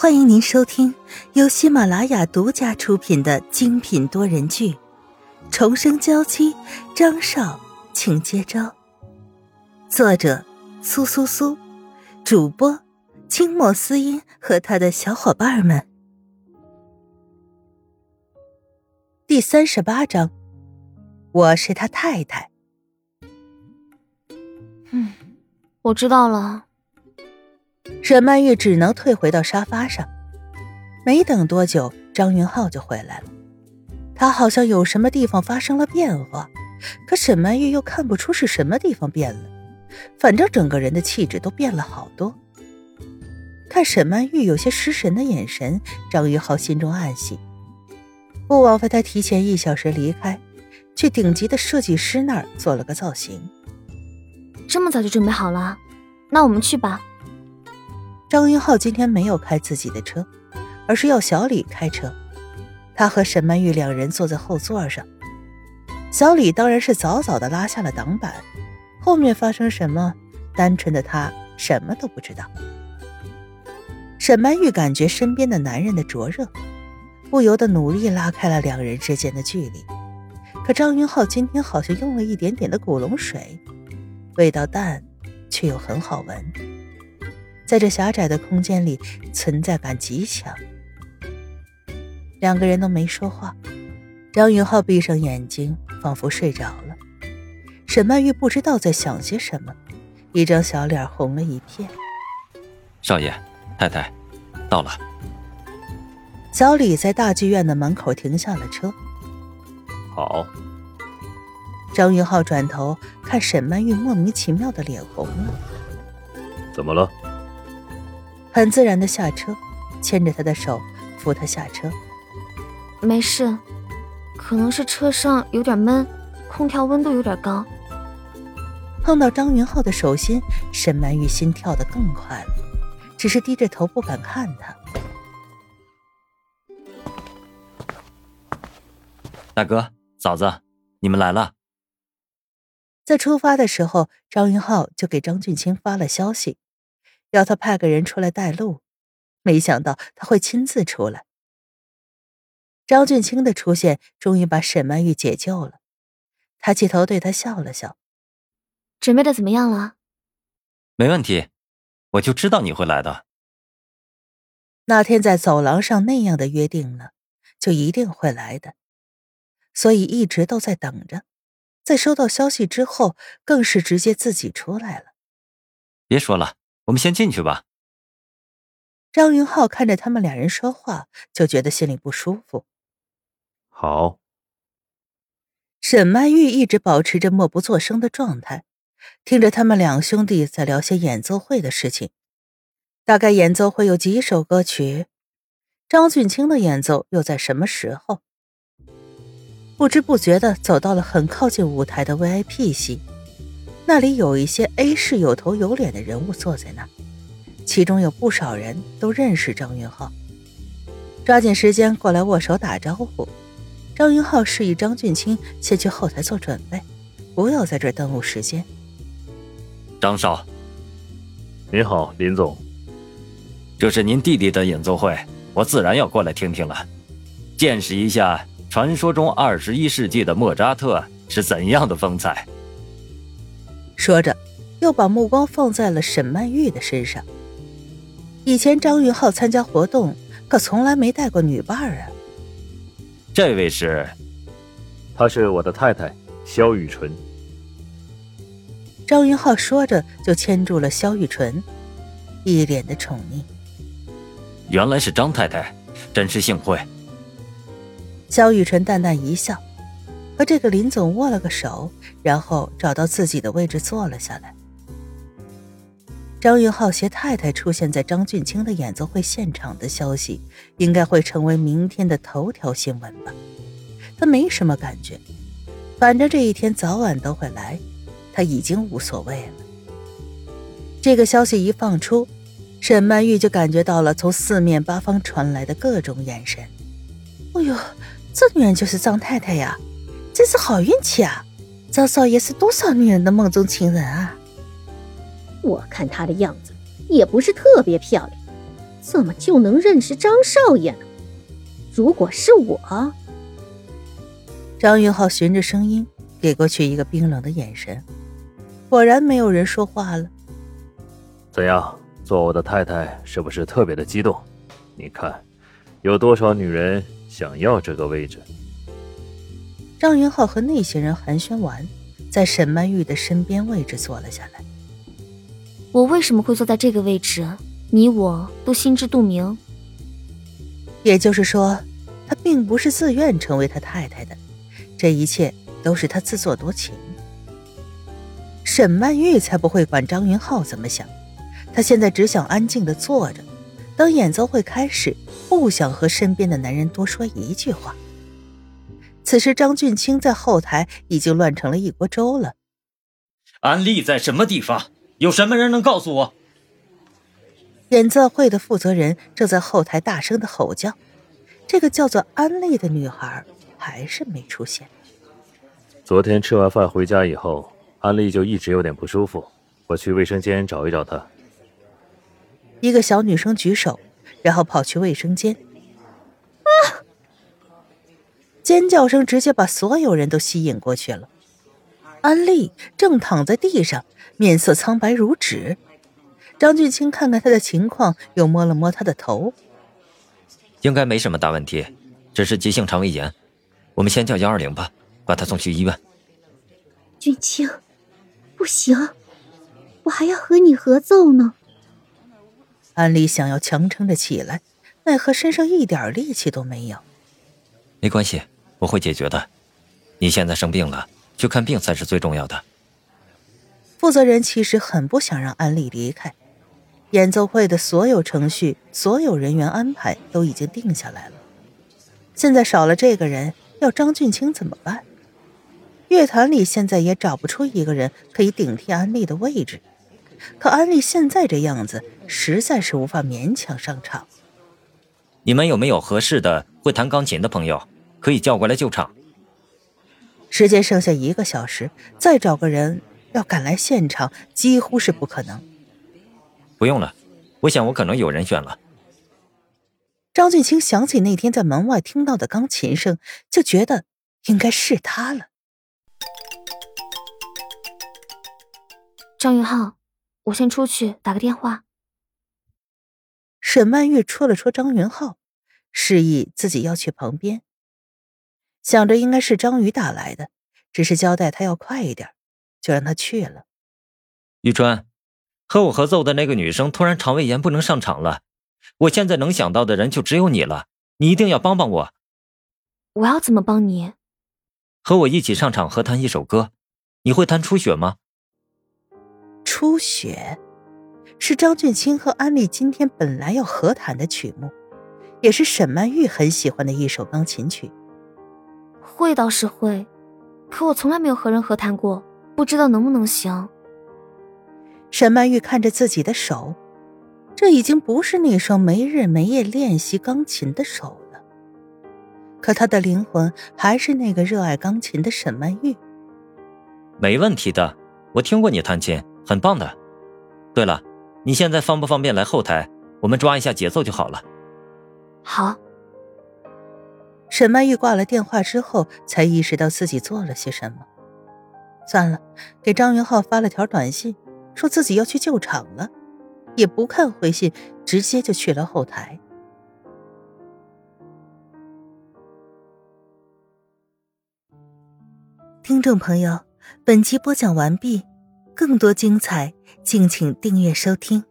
欢迎您收听由喜马拉雅独家出品的精品多人剧《重生娇妻》，张少，请接招。作者：苏苏苏，主播：清末思音和他的小伙伴们。第三十八章，我是他太太。嗯，我知道了。沈曼玉只能退回到沙发上。没等多久，张云浩就回来了。他好像有什么地方发生了变化，可沈曼玉又看不出是什么地方变了。反正整个人的气质都变了好多。看沈曼玉有些失神的眼神，张云浩心中暗喜，不枉费他提前一小时离开，去顶级的设计师那儿做了个造型。这么早就准备好了，那我们去吧。张云浩今天没有开自己的车，而是要小李开车。他和沈曼玉两人坐在后座上，小李当然是早早的拉下了挡板。后面发生什么，单纯的他什么都不知道。沈曼玉感觉身边的男人的灼热，不由得努力拉开了两人之间的距离。可张云浩今天好像用了一点点的古龙水，味道淡，却又很好闻。在这狭窄的空间里，存在感极强。两个人都没说话，张云浩闭上眼睛，仿佛睡着了。沈曼玉不知道在想些什么，一张小脸红了一片。少爷，太太，到了。小李在大剧院的门口停下了车。好。张云浩转头看沈曼玉，莫名其妙的脸红了。怎么了？很自然的下车，牵着他的手扶他下车。没事，可能是车上有点闷，空调温度有点高。碰到张云浩的手心，沈曼玉心跳的更快了，只是低着头不敢看他。大哥、嫂子，你们来了。在出发的时候，张云浩就给张俊清发了消息。要他派个人出来带路，没想到他会亲自出来。张俊清的出现终于把沈曼玉解救了，抬起头对他笑了笑：“准备的怎么样了？”“没问题，我就知道你会来的。”那天在走廊上那样的约定了，就一定会来的，所以一直都在等着。在收到消息之后，更是直接自己出来了。别说了。我们先进去吧。张云浩看着他们两人说话，就觉得心里不舒服。好。沈曼玉一直保持着默不作声的状态，听着他们两兄弟在聊些演奏会的事情。大概演奏会有几首歌曲，张俊清的演奏又在什么时候？不知不觉的走到了很靠近舞台的 VIP 席。那里有一些 A 市有头有脸的人物坐在那，其中有不少人都认识张云浩，抓紧时间过来握手打招呼。张云浩示意张俊清先去后台做准备，不要在这耽误时间。张少，您好，林总，这是您弟弟的演奏会，我自然要过来听听了，见识一下传说中二十一世纪的莫扎特是怎样的风采。说着，又把目光放在了沈曼玉的身上。以前张云浩参加活动，可从来没带过女伴儿啊。这位是，她是我的太太萧雨纯。张云浩说着，就牵住了萧雨纯，一脸的宠溺。原来是张太太，真是幸会。萧雨纯淡淡一笑。和这个林总握了个手，然后找到自己的位置坐了下来。张云浩携太太出现在张俊清的演奏会现场的消息，应该会成为明天的头条新闻吧？他没什么感觉，反正这一天早晚都会来，他已经无所谓了。这个消息一放出，沈曼玉就感觉到了从四面八方传来的各种眼神。哎呦，这女人就是张太太呀！真是好运气啊！张少爷是多少女人的梦中情人啊！我看她的样子也不是特别漂亮，怎么就能认识张少爷呢？如果是我……张云浩循着声音给过去一个冰冷的眼神，果然没有人说话了。怎样，做我的太太是不是特别的激动？你看，有多少女人想要这个位置？张云浩和那些人寒暄完，在沈曼玉的身边位置坐了下来。我为什么会坐在这个位置？你我都心知肚明。也就是说，他并不是自愿成为他太太的，这一切都是他自作多情。沈曼玉才不会管张云浩怎么想，她现在只想安静的坐着，等演奏会开始，不想和身边的男人多说一句话。此时，张俊清在后台已经乱成了一锅粥了。安利在什么地方？有什么人能告诉我？演奏会的负责人正在后台大声的吼叫。这个叫做安利的女孩还是没出现。昨天吃完饭回家以后，安利就一直有点不舒服。我去卫生间找一找她。一个小女生举手，然后跑去卫生间。啊！尖叫声直接把所有人都吸引过去了。安利正躺在地上，面色苍白如纸。张俊清看看他的情况，又摸了摸他的头，应该没什么大问题，只是急性肠胃炎。我们先叫幺二零吧，把他送去医院。俊清，不行，我还要和你合奏呢。安利想要强撑着起来，奈何身上一点力气都没有。没关系。我会解决的。你现在生病了，去看病才是最重要的。负责人其实很不想让安利离开。演奏会的所有程序、所有人员安排都已经定下来了。现在少了这个人，要张俊清怎么办？乐团里现在也找不出一个人可以顶替安利的位置。可安利现在这样子，实在是无法勉强上场。你们有没有合适的会弹钢琴的朋友？可以叫过来救场。时间剩下一个小时，再找个人要赶来现场，几乎是不可能。不用了，我想我可能有人选了。张俊清想起那天在门外听到的钢琴声，就觉得应该是他了。张云浩，我先出去打个电话。沈曼玉戳了戳张云浩，示意自己要去旁边。想着应该是张宇打来的，只是交代他要快一点，就让他去了。玉川，和我合奏的那个女生突然肠胃炎不能上场了，我现在能想到的人就只有你了，你一定要帮帮我。我要怎么帮你？和我一起上场合弹一首歌，你会弹《初雪》吗？初雪，是张俊清和安利今天本来要合弹的曲目，也是沈曼玉很喜欢的一首钢琴曲。会倒是会，可我从来没有和人和谈过，不知道能不能行。沈曼玉看着自己的手，这已经不是那双没日没夜练习钢琴的手了。可她的灵魂还是那个热爱钢琴的沈曼玉。没问题的，我听过你弹琴，很棒的。对了，你现在方不方便来后台？我们抓一下节奏就好了。好。沈曼玉挂了电话之后，才意识到自己做了些什么。算了，给张云浩发了条短信，说自己要去救场了，也不看回信，直接就去了后台。听众朋友，本集播讲完毕，更多精彩，敬请订阅收听。